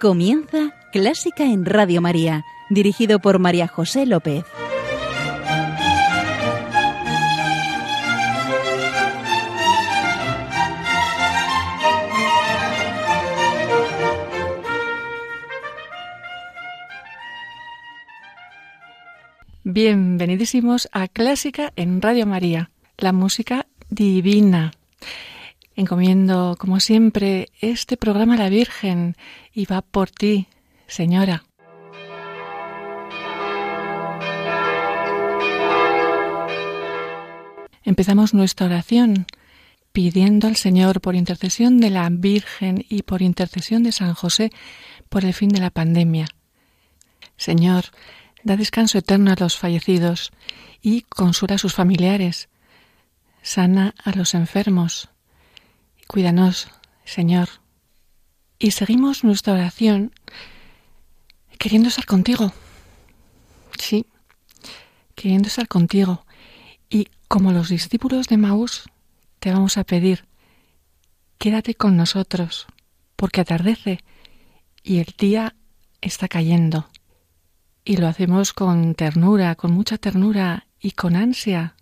Comienza Clásica en Radio María, dirigido por María José López. Bienvenidísimos a Clásica en Radio María, la música divina. Encomiendo, como siempre, este programa a la Virgen y va por ti, Señora. Empezamos nuestra oración pidiendo al Señor por intercesión de la Virgen y por intercesión de San José por el fin de la pandemia. Señor, da descanso eterno a los fallecidos y consuela a sus familiares. Sana a los enfermos Cuídanos, Señor. Y seguimos nuestra oración queriendo estar contigo. Sí, queriendo estar contigo. Y como los discípulos de Maús, te vamos a pedir, quédate con nosotros, porque atardece y el día está cayendo. Y lo hacemos con ternura, con mucha ternura y con ansia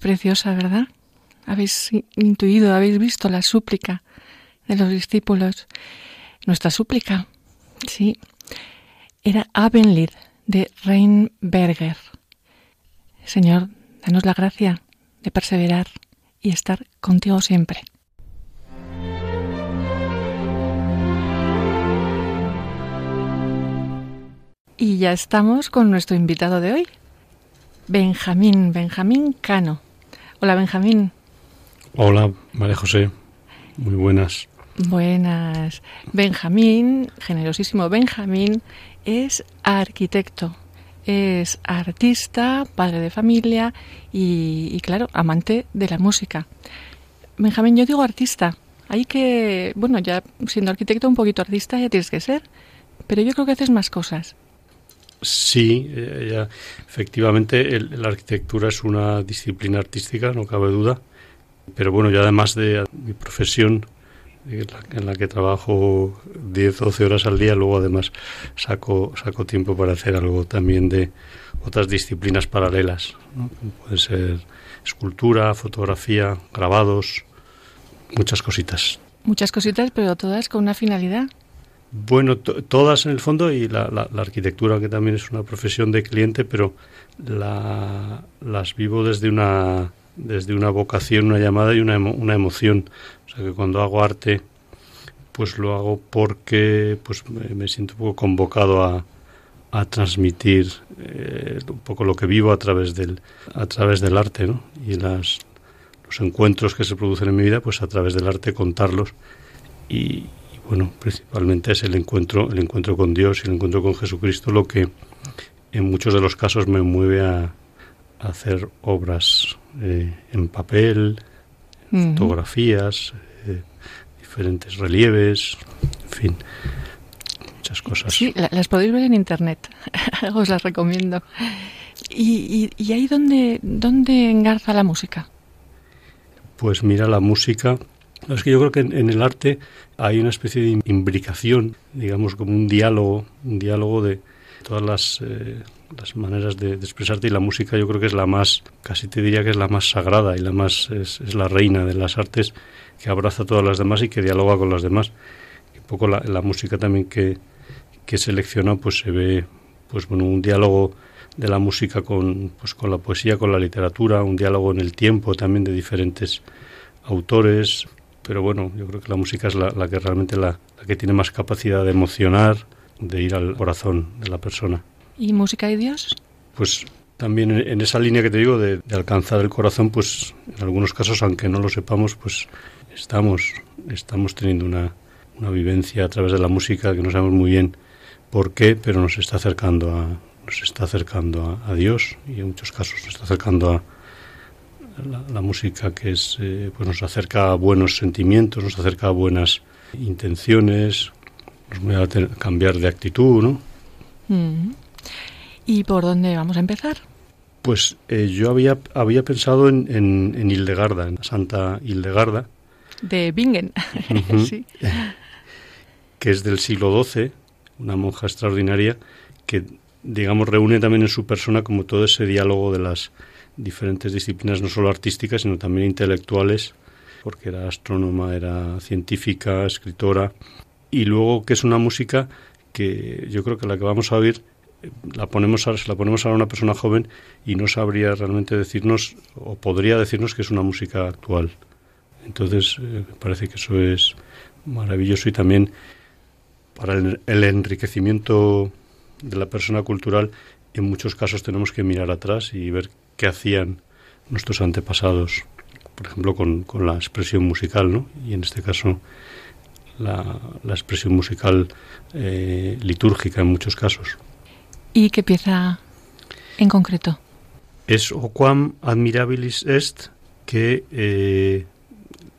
preciosa, ¿verdad? Habéis intuido, habéis visto la súplica de los discípulos. Nuestra súplica, sí, era Abendlied de Reinberger. Señor, danos la gracia de perseverar y estar contigo siempre. Y ya estamos con nuestro invitado de hoy, Benjamín, Benjamín Cano. Hola Benjamín. Hola María José, muy buenas. Buenas. Benjamín, generosísimo Benjamín, es arquitecto, es artista, padre de familia y, claro, amante de la música. Benjamín, yo digo artista. Hay que, bueno, ya siendo arquitecto un poquito artista ya tienes que ser, pero yo creo que haces más cosas. Sí, eh, efectivamente la arquitectura es una disciplina artística, no cabe duda, pero bueno, yo además de mi profesión en la, que trabajo 10, 12 horas al día, luego además saco, saco tiempo para hacer algo también de otras disciplinas paralelas, ¿no? puede ser escultura, fotografía, grabados, muchas cositas. Muchas cositas, pero todas con una finalidad. Bueno, todas en el fondo y la, la, arquitectura, que también es una profesión de cliente, pero la, las vivo desde una, desde una vocación, una llamada y una, una emoción. O sea que cuando hago arte, pues lo hago porque pues me, siento un poco convocado a, a transmitir eh, un poco lo que vivo a través del a través del arte ¿no? y las los encuentros que se producen en mi vida pues a través del arte contarlos y, bueno principalmente es el encuentro el encuentro con Dios y el encuentro con Jesucristo lo que en muchos de los casos me mueve a, hacer obras eh, en papel fotografías, eh, diferentes relieves, en fin, muchas cosas. Sí, las podéis ver en internet, os las recomiendo. ¿Y, y, ahí dónde, dónde engarza la música? Pues mira, la música es que yo creo que en, el arte hay una especie de imbricación, digamos, como un diálogo, un diálogo de todas las eh, maneras de, expresarte y la música yo creo que es la más, casi te diría que es la más sagrada y la más, es, la reina de las artes que abraza todas las demás y que dialoga con las demás. un poco la, la música también que, que selecciona pues se ve pues bueno un diálogo de la música con pues con la poesía con la literatura un diálogo en el tiempo también de diferentes autores pero bueno yo creo que la música es la, la que realmente la, la que tiene más capacidad de emocionar de ir al corazón de la persona ¿Y música y Dios? Pues también en esa línea que te digo de, alcanzar el corazón, pues en algunos casos, aunque no lo sepamos, pues estamos, estamos teniendo una, una vivencia a través de la música que no sabemos muy bien por qué, pero nos está acercando a, nos está acercando a, Dios y en muchos casos nos está acercando a la, música que es, eh, pues nos acerca a buenos sentimientos, nos acerca a buenas intenciones, nos voy a cambiar de actitud, ¿no? Mm. ¿Y por dónde vamos a empezar? Pues eh, yo había, había pensado en, en, Hildegarda, en Santa Hildegarda. De Bingen, sí. Que es del siglo XII, una monja extraordinaria que, digamos, reúne también en su persona como todo ese diálogo de las diferentes disciplinas, no solo artísticas, sino también intelectuales, porque era astrónoma, era científica, escritora, y luego que es una música que yo creo que la que vamos a oír la ponemos a, la ponemos a una persona joven y no sabría realmente decirnos o podría decirnos que es una música actual. Entonces eh, me parece que eso es maravilloso y también para el, enriquecimiento de la persona cultural en muchos casos tenemos que mirar atrás y ver qué hacían nuestros antepasados, por ejemplo con, con la expresión musical, ¿no? Y en este caso la, la expresión musical eh, litúrgica en muchos casos. ¿Y qué pieza en concreto? Es o quam admirabilis est que eh,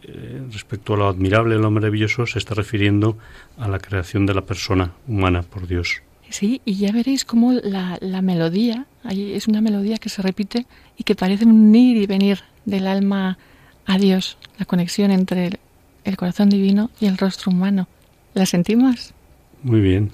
eh, respecto a lo admirable, lo maravilloso, se está refiriendo a la creación de la persona humana por Dios. Sí, y ya veréis cómo la, la melodía, ahí es una melodía que se repite y que parece un ir y venir del alma a Dios, la conexión entre el corazón divino y el rostro humano. ¿La sentimos? Muy bien.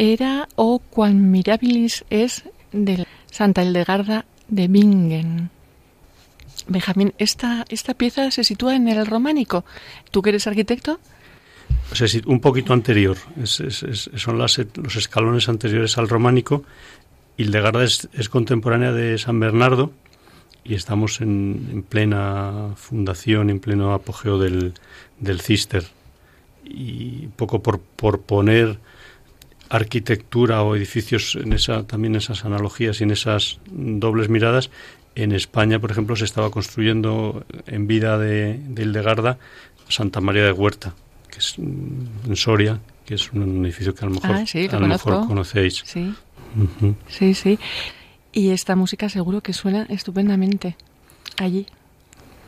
Era o Quan Mirabilis es de Santa Hildegarda de Bingen. Benjamín, esta, esta pieza se sitúa en el románico. ¿Tú que eres arquitecto? un poquito anterior. son las, los escalones anteriores al románico. Hildegarda es, es contemporánea de San Bernardo y estamos en, plena fundación, en pleno apogeo del, del Cister. Y poco por, por poner arquitectura o edificios en esa también esas analogías y en esas dobles miradas en España por ejemplo se estaba construyendo en vida de, de Hildegarda Santa María de Huerta que es en Soria que es un edificio que a lo mejor, ah, sí, a lo mejor conocéis sí sí sí y esta música seguro que suena estupendamente allí.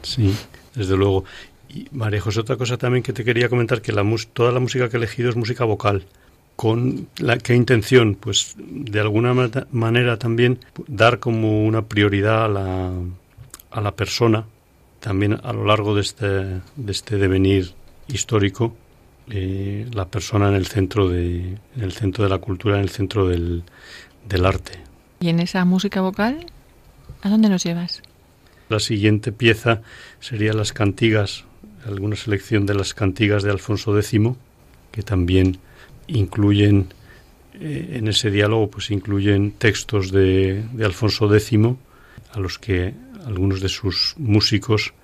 Sí, desde luego. Y María José, otra cosa también que te quería comentar, que la toda la música que he elegido es música vocal. ¿Con la, qué intención? Pues de alguna manera también dar como una prioridad a la, a la persona, también a lo largo de este, de este devenir histórico, eh, la persona en el centro de, en el centro de la cultura, en el centro del, del arte. ¿Y en esa música vocal, a dónde nos llevas? La siguiente pieza sería las cantigas, alguna selección de las cantigas de Alfonso X, que también incluyen eh, en ese diálogo, pues incluyen textos de, de Alfonso X, a los que algunos de sus músicos,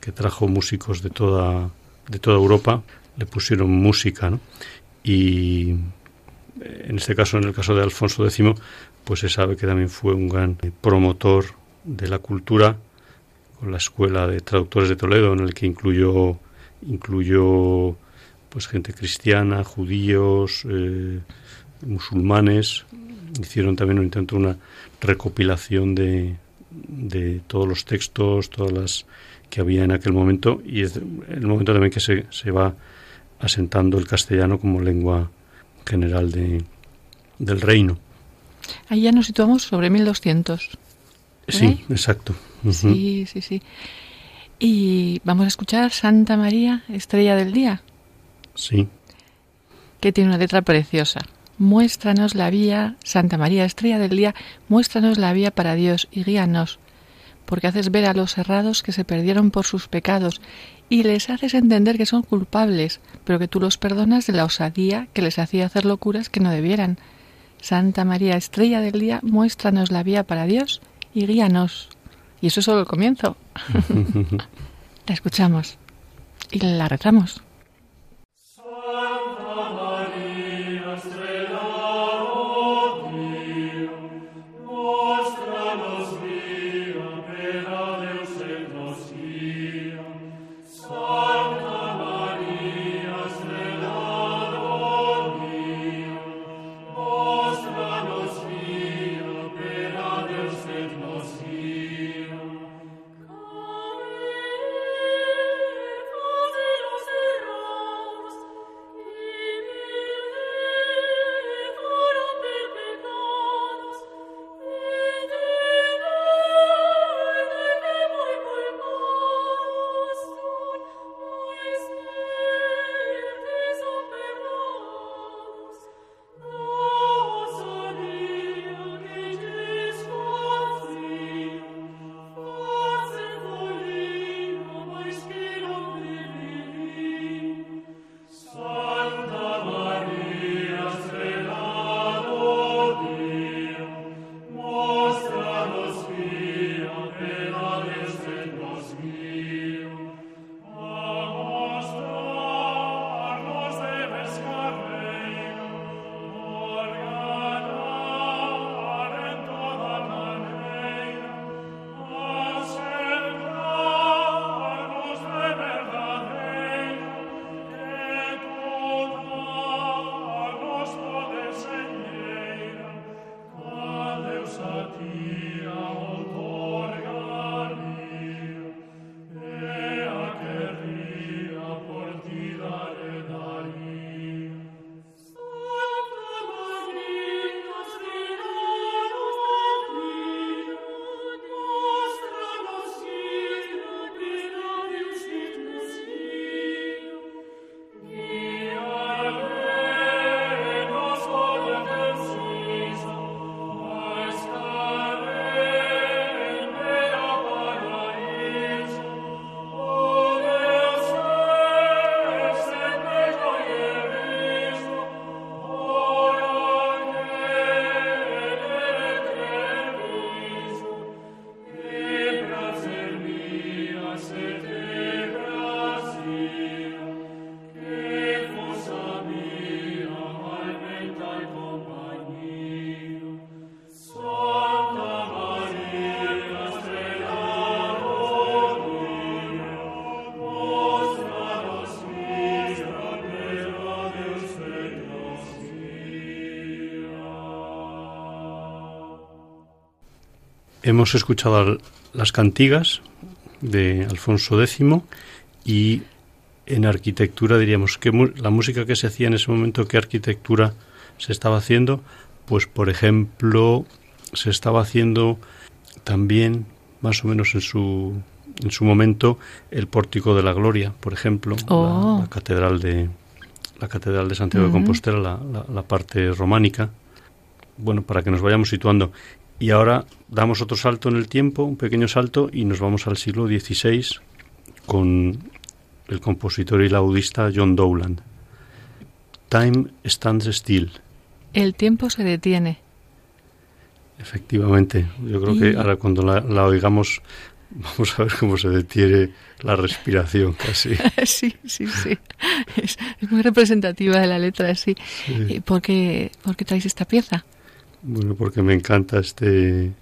que trajo músicos de toda, de toda Europa, le pusieron música. Y en este caso, en el caso de Alfonso X, pues se sabe que también fue un gran promotor de la cultura con la escuela de traductores de Toledo en el que incluyó incluyó pues gente cristiana judíos eh, musulmanes hicieron también un intento una recopilación de, de todos los textos todas las que había en aquel momento y es el momento también que se, se va asentando el castellano como lengua general de, del reino Ahí ya nos situamos sobre 1200. Sí, exacto. Sí, sí, sí. Y vamos a escuchar Santa María, Estrella del Día. Sí. Que tiene una letra preciosa. Muéstranos la vía, Santa María, Estrella del Día, muéstranos la vía para Dios y guíanos, porque haces ver a los errados que se perdieron por sus pecados y les haces entender que son culpables, pero que tú los perdonas de la osadía que les hacía hacer locuras que no debieran Santa María, estrella del día, muéstranos la vía para Dios y guíanos. Y eso es solo el comienzo. la escuchamos y la rezamos. Amen. Hemos escuchado las cantigas de Alfonso X y en arquitectura diríamos que la música que se hacía en ese momento, ¿qué arquitectura se estaba haciendo? Pues por ejemplo, se estaba haciendo también más o menos en su en su momento el pórtico de la gloria, por ejemplo, la, Oh. catedral de la catedral de Santiago de Compostela, la, la- la parte románica. Bueno, para que nos vayamos situando. Y ahora damos otro salto en el tiempo, un pequeño salto, y nos vamos al siglo XVI con el compositor y laudista John Dowland. Time stands still. El tiempo se detiene. Efectivamente, yo creo que ahora cuando la, la oigamos vamos a ver cómo se detiene la respiración casi. sí, sí, sí. Es, es muy representativa de la letra, sí. ¿Y ¿Por qué, por qué traéis esta pieza? Bueno, porque me encanta este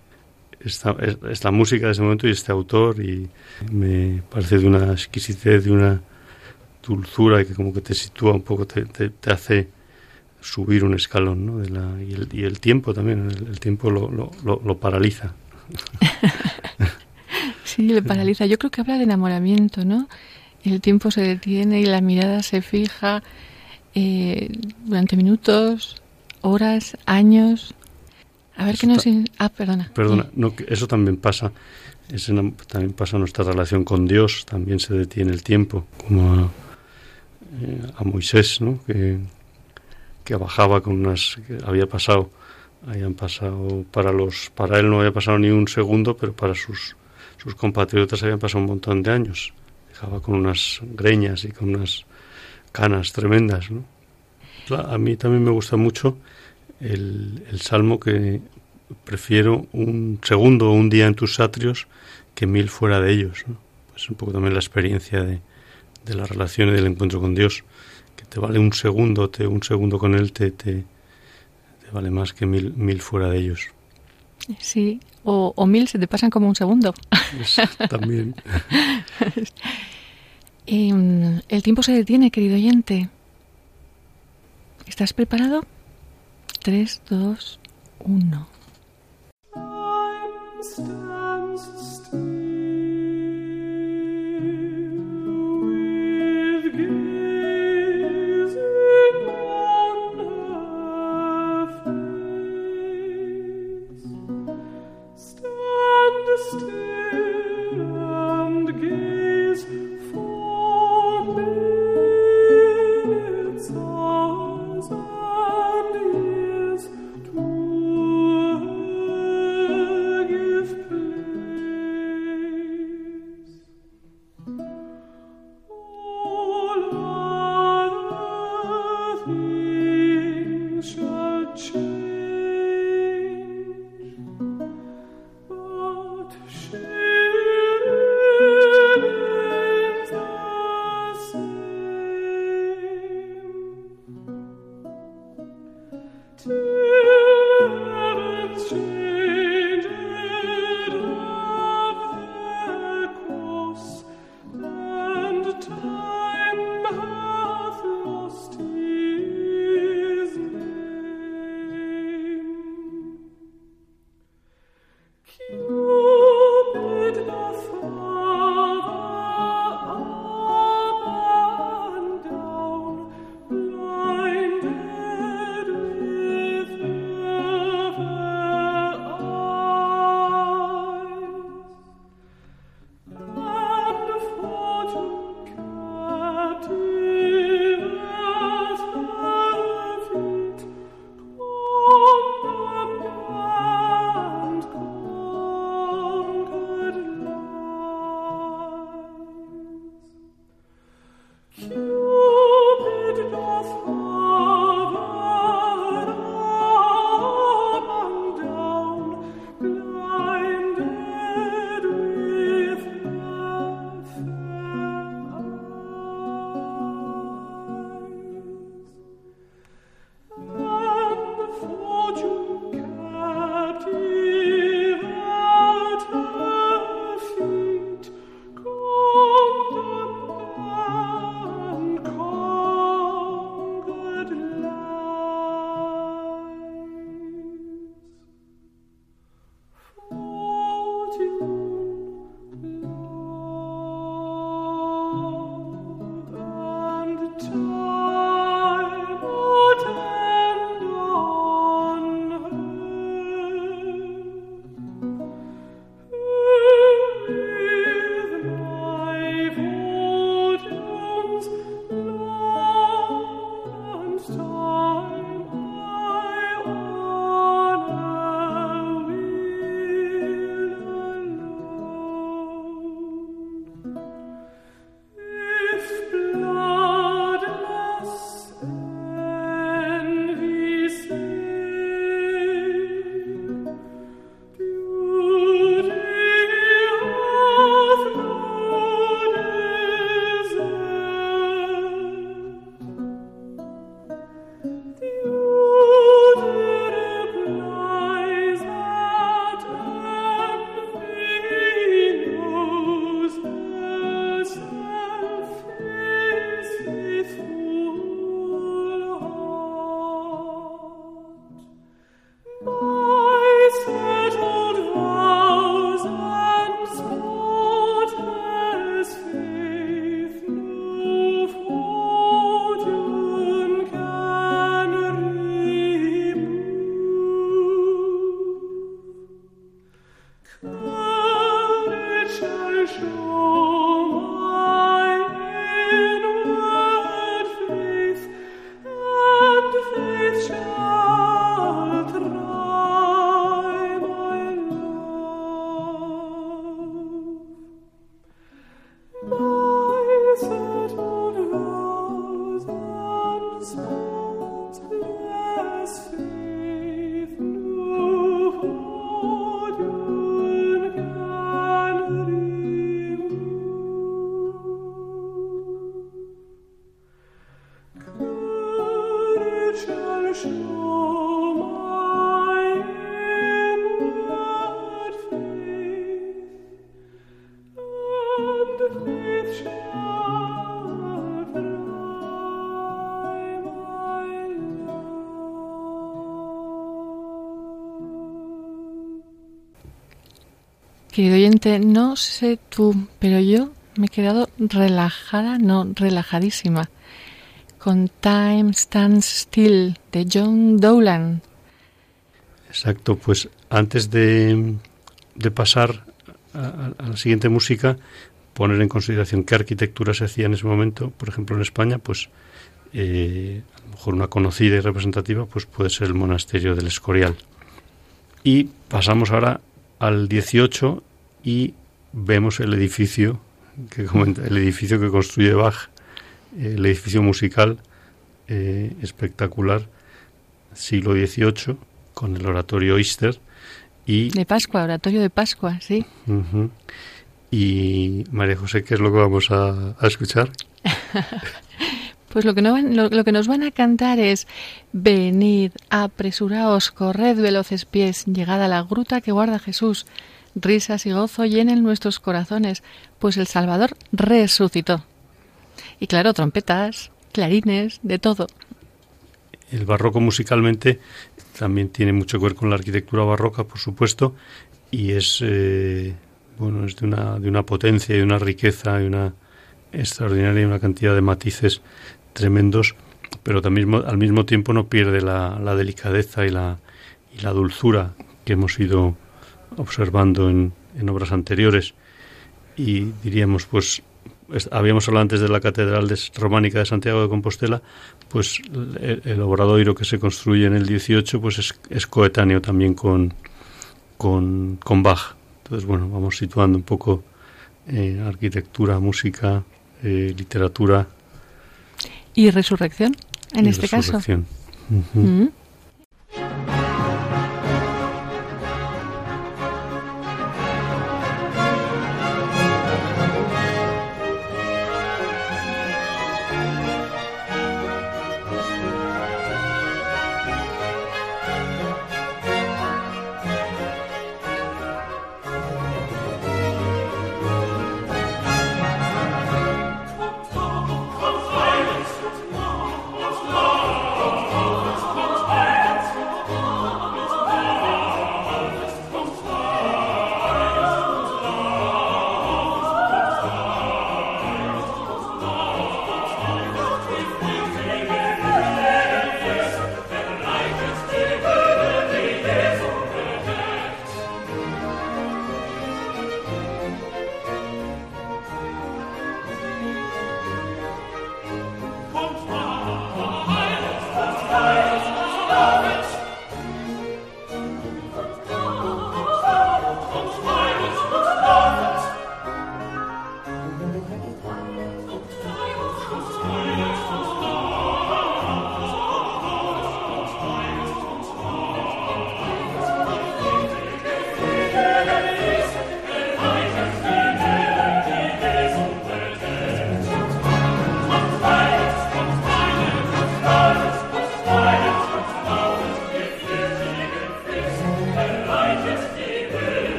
esta, es- esta música de ese momento y este autor y me parece de una exquisitez, de una dulzura y que como que te sitúa un poco, te, hace subir un escalón, ¿no? De la, y, el, y el tiempo también, el, tiempo lo, lo, lo, lo paraliza. Sí, le paraliza. Yo creo que habla de enamoramiento, ¿no? El tiempo se detiene y la mirada se fija eh, durante minutos, horas, años. A ver Eso qué nos... Ah, perdona. Perdona, no, que eso también pasa. Es en- también pasa nuestra relación con Dios, también se detiene el tiempo, como a, eh, a Moisés, ¿no? Que, que bajaba con unas que había pasado, habían pasado para los, para él no había pasado ni un segundo, pero para sus sus compatriotas habían pasado un montón de años. Dejaba con unas greñas y con unas canas tremendas, ¿no? A mí también me gusta mucho el, el salmo que prefiero un segundo o un día en tus atrios que mil fuera de ellos. ¿no? Es un poco también la experiencia de, de la relación y del encuentro con Dios, que te vale un segundo, te, un segundo con Él te, te, te vale más que mil, mil fuera de ellos. Sí, o, o mil se te pasan como un segundo. Es también Em, el tiempo se detiene, querido oyente. ¿Estás preparado? 3, 2, 1. No sé tú, pero yo me he quedado relajada, no, relajadísima, con Time Stands Still de John Dowland. Exacto, pues antes de, de pasar a, a la siguiente música, poner en consideración qué arquitectura se hacía en ese momento, por ejemplo en España, pues eh, a lo mejor una conocida y representativa, pues puede ser el monasterio del Escorial. Y pasamos ahora al 18 y vemos el edificio que comenta, el edificio que construye Bach, el edificio musical eh, espectacular, siglo XVIII, con el oratorio Easter y De Pascua, oratorio de Pascua, sí. Y María José, ¿qué es lo que vamos a, a escuchar? Pues lo que, no van- lo, lo que nos van a cantar es Venid, apresuraos, corred veloces pies, llegad a la gruta que guarda Jesús. Risas y gozo llenen nuestros corazones, pues el Salvador resucitó. Y claro, trompetas, clarines, de todo. El barroco musicalmente también tiene mucho que ver con la arquitectura barroca, por supuesto, y es eh, bueno es de una de una potencia y una riqueza y una extraordinaria y una cantidad de matices tremendos, pero también al mismo tiempo no pierde la, delicadeza y la y la dulzura que hemos ido observando en, en obras anteriores y diríamos pues es- habíamos hablado antes de la catedral de- románica de Santiago de Compostela pues el, el obradoiro que se construye en el 18 pues es, es coetáneo también con, con, con Bach entonces bueno vamos situando un poco eh, arquitectura música eh, literatura Y resurrección, en y este caso. Mm.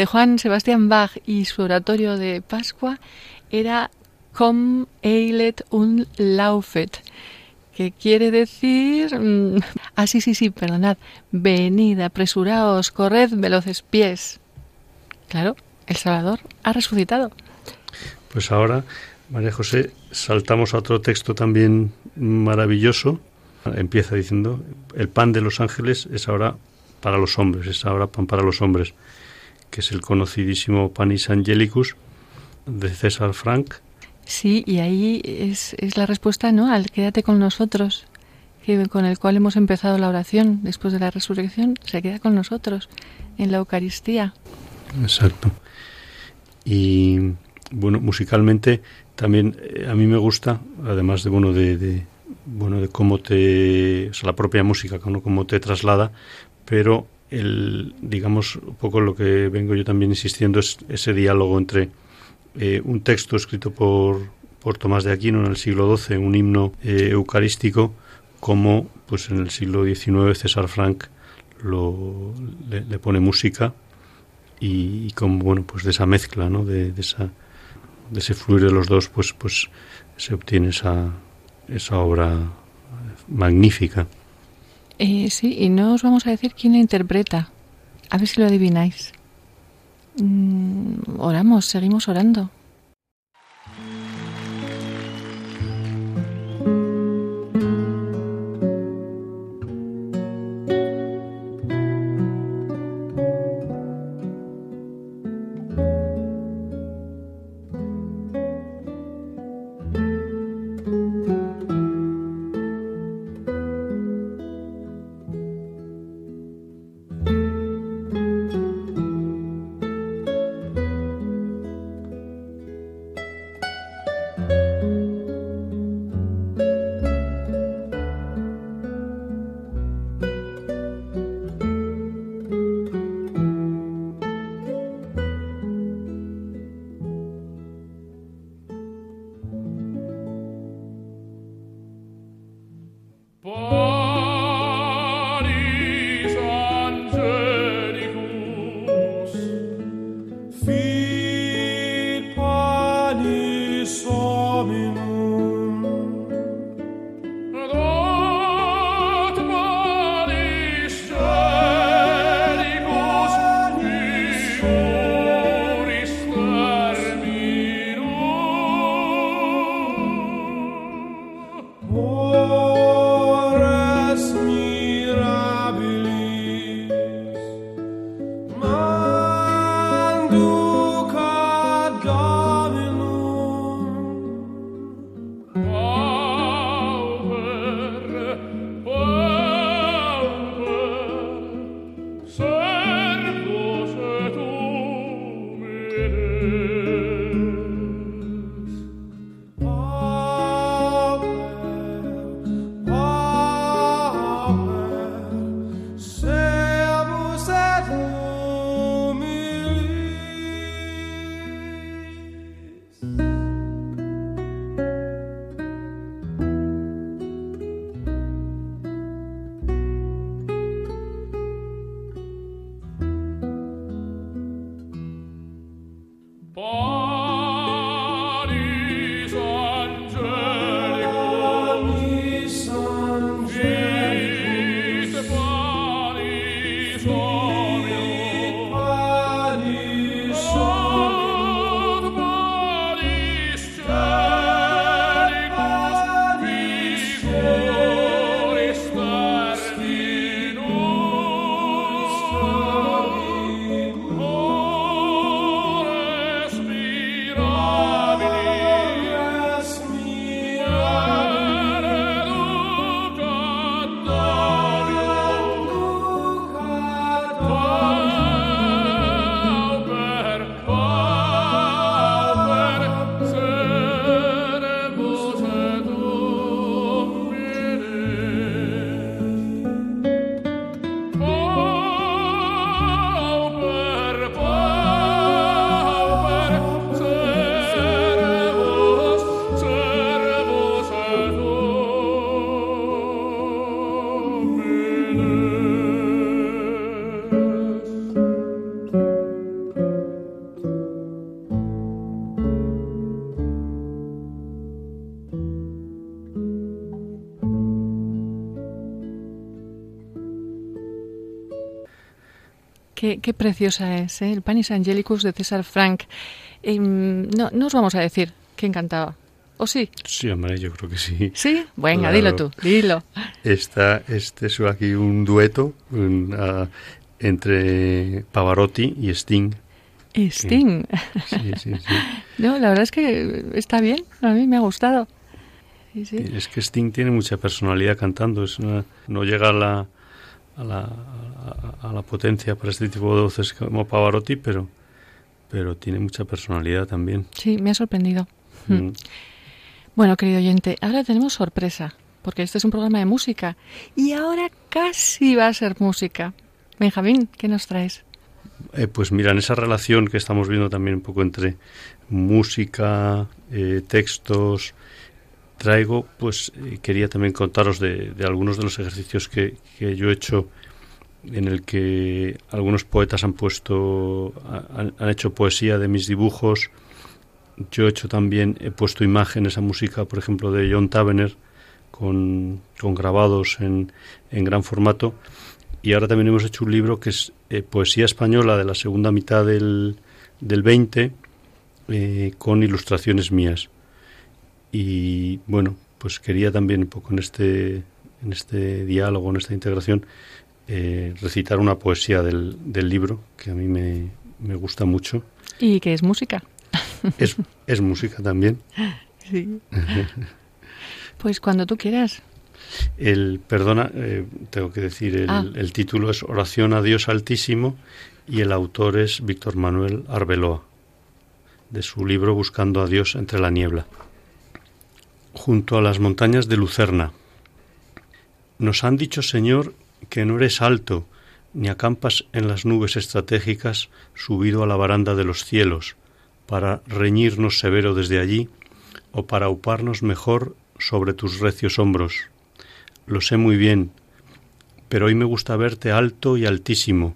De Juan Sebastián Bach y su oratorio de Pascua era Com eilet un laufet, que quiere decir... mm, Ah, sí, sí, sí, perdonad. Venid, apresuraos, corred veloces pies. Claro, el Salvador ha resucitado. Pues ahora, María José, saltamos a otro texto también maravilloso. Empieza diciendo, el pan de los ángeles es ahora para los hombres, es ahora pan para los hombres, que es el conocidísimo Panis Angelicus de César Frank. Sí, y ahí es, es la respuesta, ¿no? Al quédate con nosotros, que, con el cual hemos empezado la oración después de la resurrección, se queda con nosotros en la Eucaristía. Exacto. Y bueno, musicalmente también eh, a mí me gusta, además de bueno de, de- bueno de cómo te, o sea, la propia música, cómo, cómo te traslada, pero el digamos un poco lo que vengo yo también insistiendo es ese diálogo entre eh, un texto escrito por por Tomás de Aquino en el siglo XII, un himno eh, eucarístico, como pues en el siglo XIX César Frank lo, le, pone música y, y como bueno pues de esa mezcla no de, de esa de ese fluir de los dos pues pues se obtiene esa esa obra magnífica Eh, sí, y no os vamos a decir quién la interpreta. A ver si lo adivináis. Mm, oramos, seguimos orando. Qué, qué preciosa es, ¿eh? el Panis Angelicus de César Frank. Em, no, no os vamos a decir quién cantaba. ¿O sí? Sí, hombre, yo creo que sí. ¿Sí? Venga, Claro. dilo tú, dilo. Está este es aquí un dueto un, ah, entre Pavarotti y Sting. Sting. Sí, sí, sí. No, la verdad es que está bien, a mí me ha gustado. Sí, sí. Es que Sting tiene mucha personalidad cantando, es una- no llega a la, a la, a- la potencia para este tipo de voces como Pavarotti, pero, pero tiene mucha personalidad también. Sí, me ha sorprendido. Mm. Bueno, querido oyente, ahora tenemos sorpresa, porque este es un programa de música y ahora casi va a ser música. Benjamín, ¿qué nos traes? Eh, pues mira, en esa relación que estamos viendo también un poco entre música, eh, textos, traigo, pues eh, quería también contaros de, de algunos de los ejercicios que, que yo he hecho en el que algunos poetas han puesto, ha- han, han hecho poesía de mis dibujos. Yo he hecho también, he puesto imágenes a música, por ejemplo, de John Tavener, con, con grabados en, en gran formato. Y ahora también hemos hecho un libro que es eh, poesía española de la segunda mitad del, del 20, eh, con ilustraciones mías. Y bueno, pues quería también un poco en este, en este diálogo, en esta integración, eh, recitar una poesía del, del libro que a mí me, me gusta mucho. ¿Y qué es música? Es, es música también. Sí. Pues cuando tú quieras. El, perdona, eh, tengo que decir, el, Ah. el título es Oración a Dios Altísimo y el autor es Víctor Manuel Arbeloa, de su libro Buscando a Dios entre la niebla. Junto a las montañas de Lucerna. Nos han dicho, Señor, que no eres alto, ni acampas en las nubes estratégicas subido a la baranda de los cielos, para reñirnos severo desde allí, o para uparnos mejor sobre tus recios hombros. Lo sé muy bien, pero hoy me gusta verte alto y altísimo,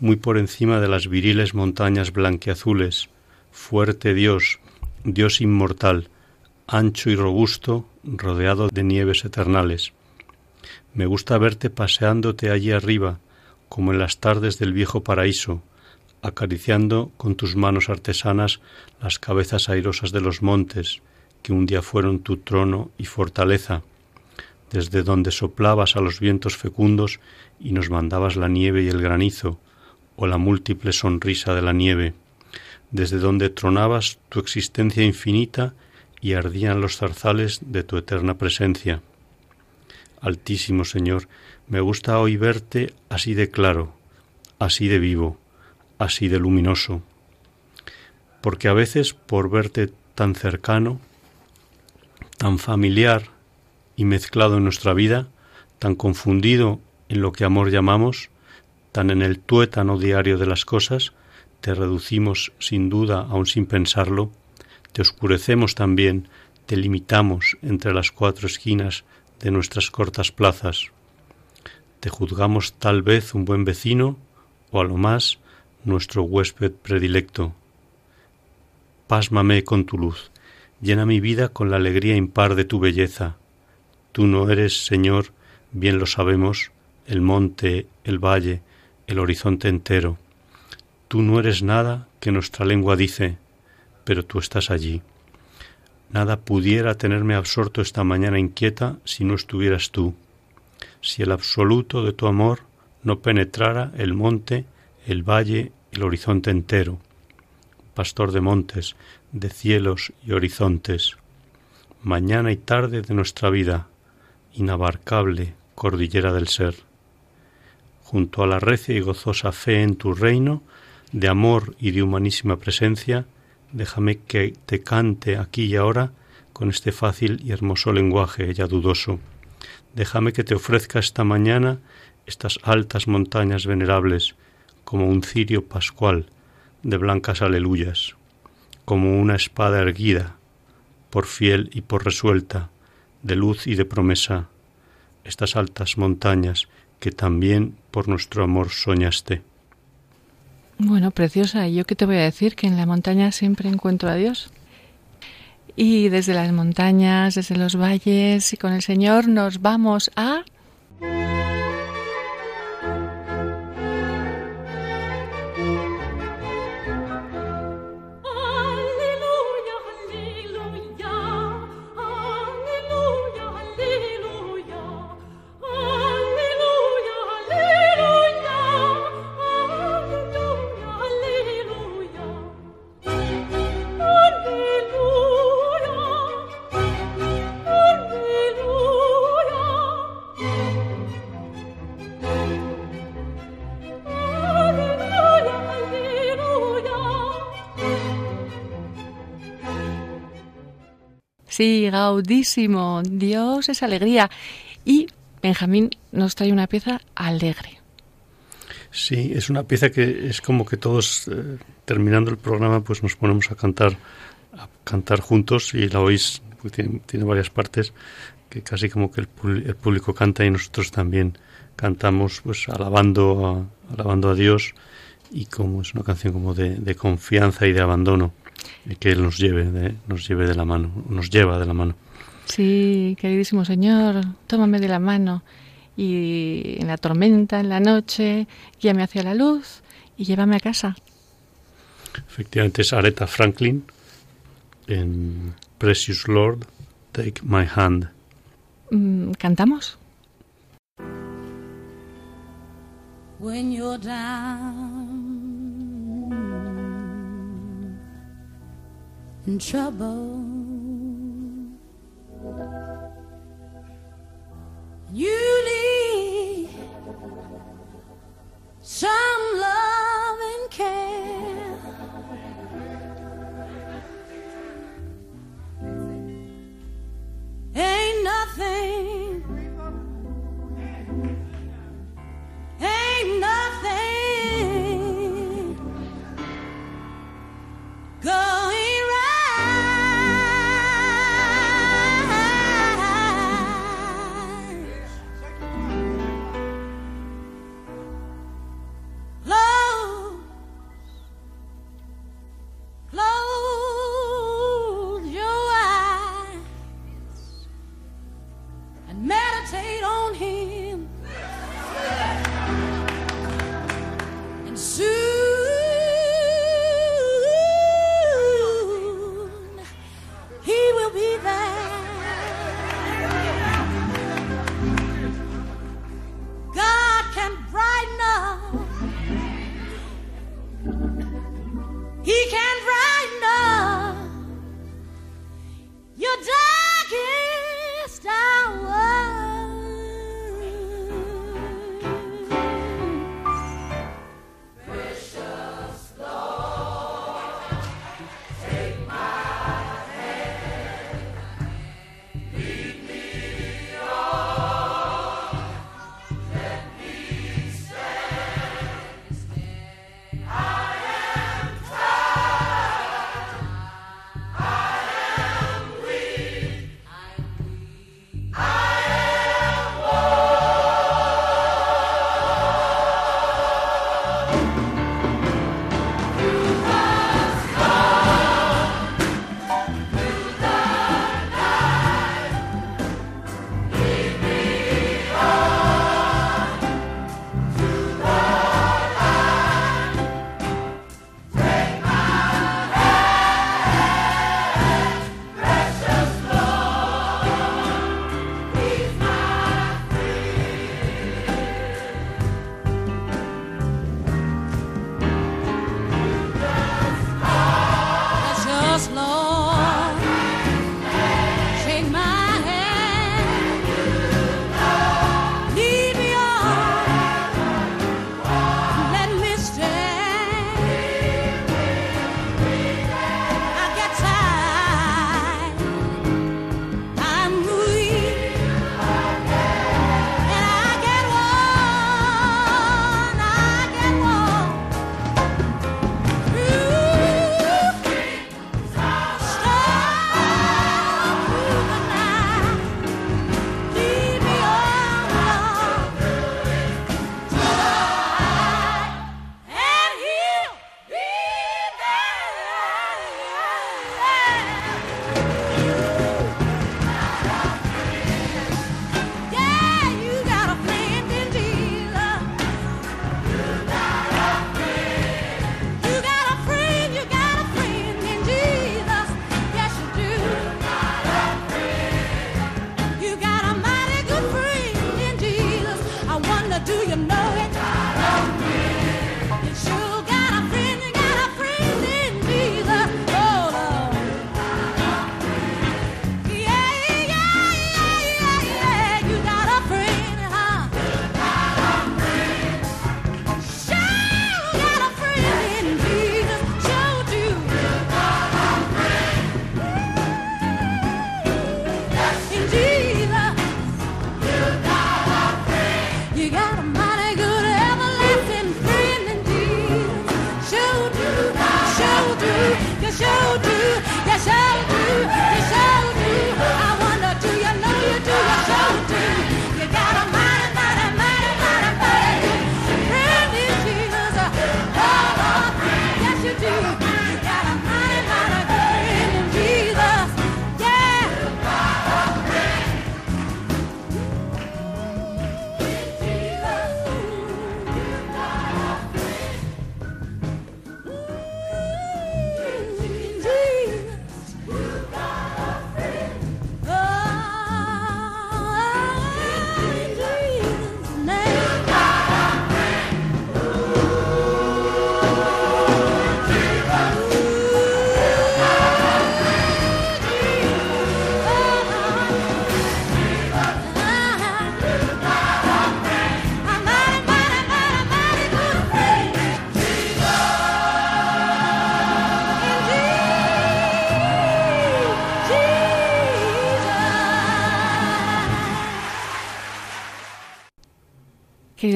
muy por encima de las viriles montañas blanqueazules, fuerte Dios, Dios inmortal, ancho y robusto, rodeado de nieves eternales. Me gusta verte paseándote allí arriba, como en las tardes del viejo paraíso, acariciando con tus manos artesanas las cabezas airosas de los montes, que un día fueron tu trono y fortaleza, desde donde soplabas a los vientos fecundos y nos mandabas la nieve y el granizo, o la múltiple sonrisa de la nieve, desde donde tronabas tu existencia infinita y ardían los zarzales de tu eterna presencia. Altísimo Señor, me gusta hoy verte así de claro, así de vivo, así de luminoso, porque a veces por verte tan cercano, tan familiar y mezclado en nuestra vida, tan confundido en lo que amor llamamos, tan en el tuétano diario de las cosas, te reducimos sin duda, aun sin pensarlo, te oscurecemos también, te limitamos entre las cuatro esquinas de nuestras cortas plazas. Te juzgamos tal vez un buen vecino o a lo más nuestro huésped predilecto. Pásmame con tu luz, llena mi vida con la alegría impar de tu belleza. Tú no eres, Señor, bien lo sabemos, el monte, el valle, el horizonte entero. Tú no eres nada que nuestra lengua dice, pero tú estás allí. Nada pudiera tenerme absorto esta mañana inquieta si no estuvieras tú. Si el absoluto de tu amor no penetrara el monte, el valle, el horizonte entero. Pastor de montes, de cielos y horizontes. Mañana y tarde de nuestra vida, inabarcable cordillera del ser. Junto a la recia y gozosa fe en tu reino, de amor y de humanísima presencia, déjame que te cante aquí y ahora con este fácil y hermoso lenguaje ya dudoso. Déjame que te ofrezca esta mañana estas altas montañas venerables, como un cirio pascual de blancas aleluyas, como una espada erguida, por fiel y por resuelta, de luz y de promesa, estas altas montañas que también por nuestro amor soñaste. Bueno, preciosa. ¿Y yo qué te voy a decir? Que en la montaña siempre encuentro a Dios. Y desde las montañas, desde los valles y con el Señor nos vamos a... Sí, gaudísimo. Dios es alegría. Y Benjamín nos trae una pieza alegre. Sí, es una pieza que es como que todos, eh, terminando el programa, pues nos ponemos a cantar, a cantar juntos y la oís, pues tiene, varias partes que casi como que el, público canta y nosotros también cantamos, pues alabando a, alabando a Dios y como es una canción como de confianza y de abandono y que Él nos lleve, de, nos lleve de la mano, nos lleva de la mano. Sí, queridísimo Señor, tómame de la mano y en la tormenta, en la noche, guíame hacia la luz y llévame a casa. Efectivamente es Aretha Franklin en Precious Lord, Take My Hand. Mm, ¿Cantamos? when you're down and trouble.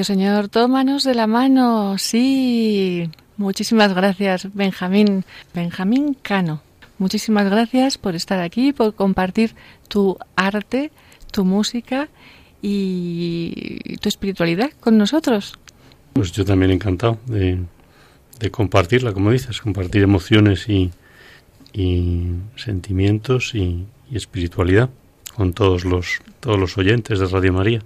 Señor, tómanos de la mano. Sí. Muchísimas gracias, Benjamín. Benjamín Cano. Muchísimas gracias por estar aquí, por compartir tu arte, tu música y tu espiritualidad con nosotros. Pues yo también encantado de, compartirla, como dices, compartir emociones y, y sentimientos y, y espiritualidad con todos los todos los oyentes de Radio María.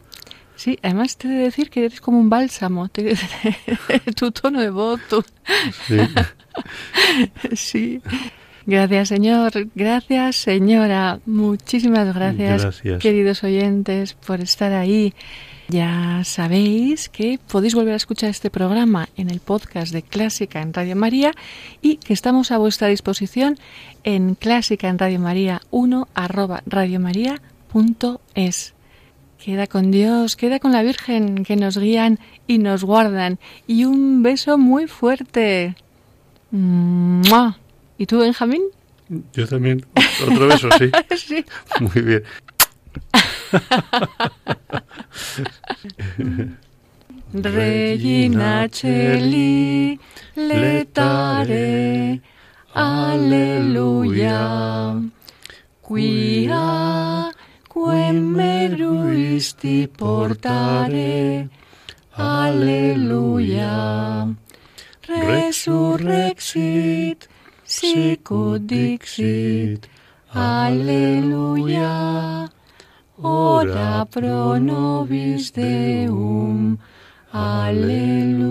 Sí, además te he de decir que eres como un bálsamo. Te- tu tono de voz, tu... Sí. Sí. Gracias, señor. Gracias, señora. Muchísimas gracias, Gracias. queridos oyentes, por estar ahí. Ya sabéis que podéis volver a escuchar este programa en el podcast de Clásica en Radio María y que estamos a vuestra disposición en clásica en Radio María 1 arroba radiomaria.es. Queda con Dios, queda con la Virgen que nos guían y nos guardan. Y un beso muy fuerte. ¡Mua! ¿Y tú, Benjamín? Yo también. Otro beso, sí. sí. Muy bien. Regina Celi, letare, alleluia. Quia quem meruisti portare, alleluia. Resurrexit, sicut dixit, alleluia. Ora pro nobis Deum. Alleluia.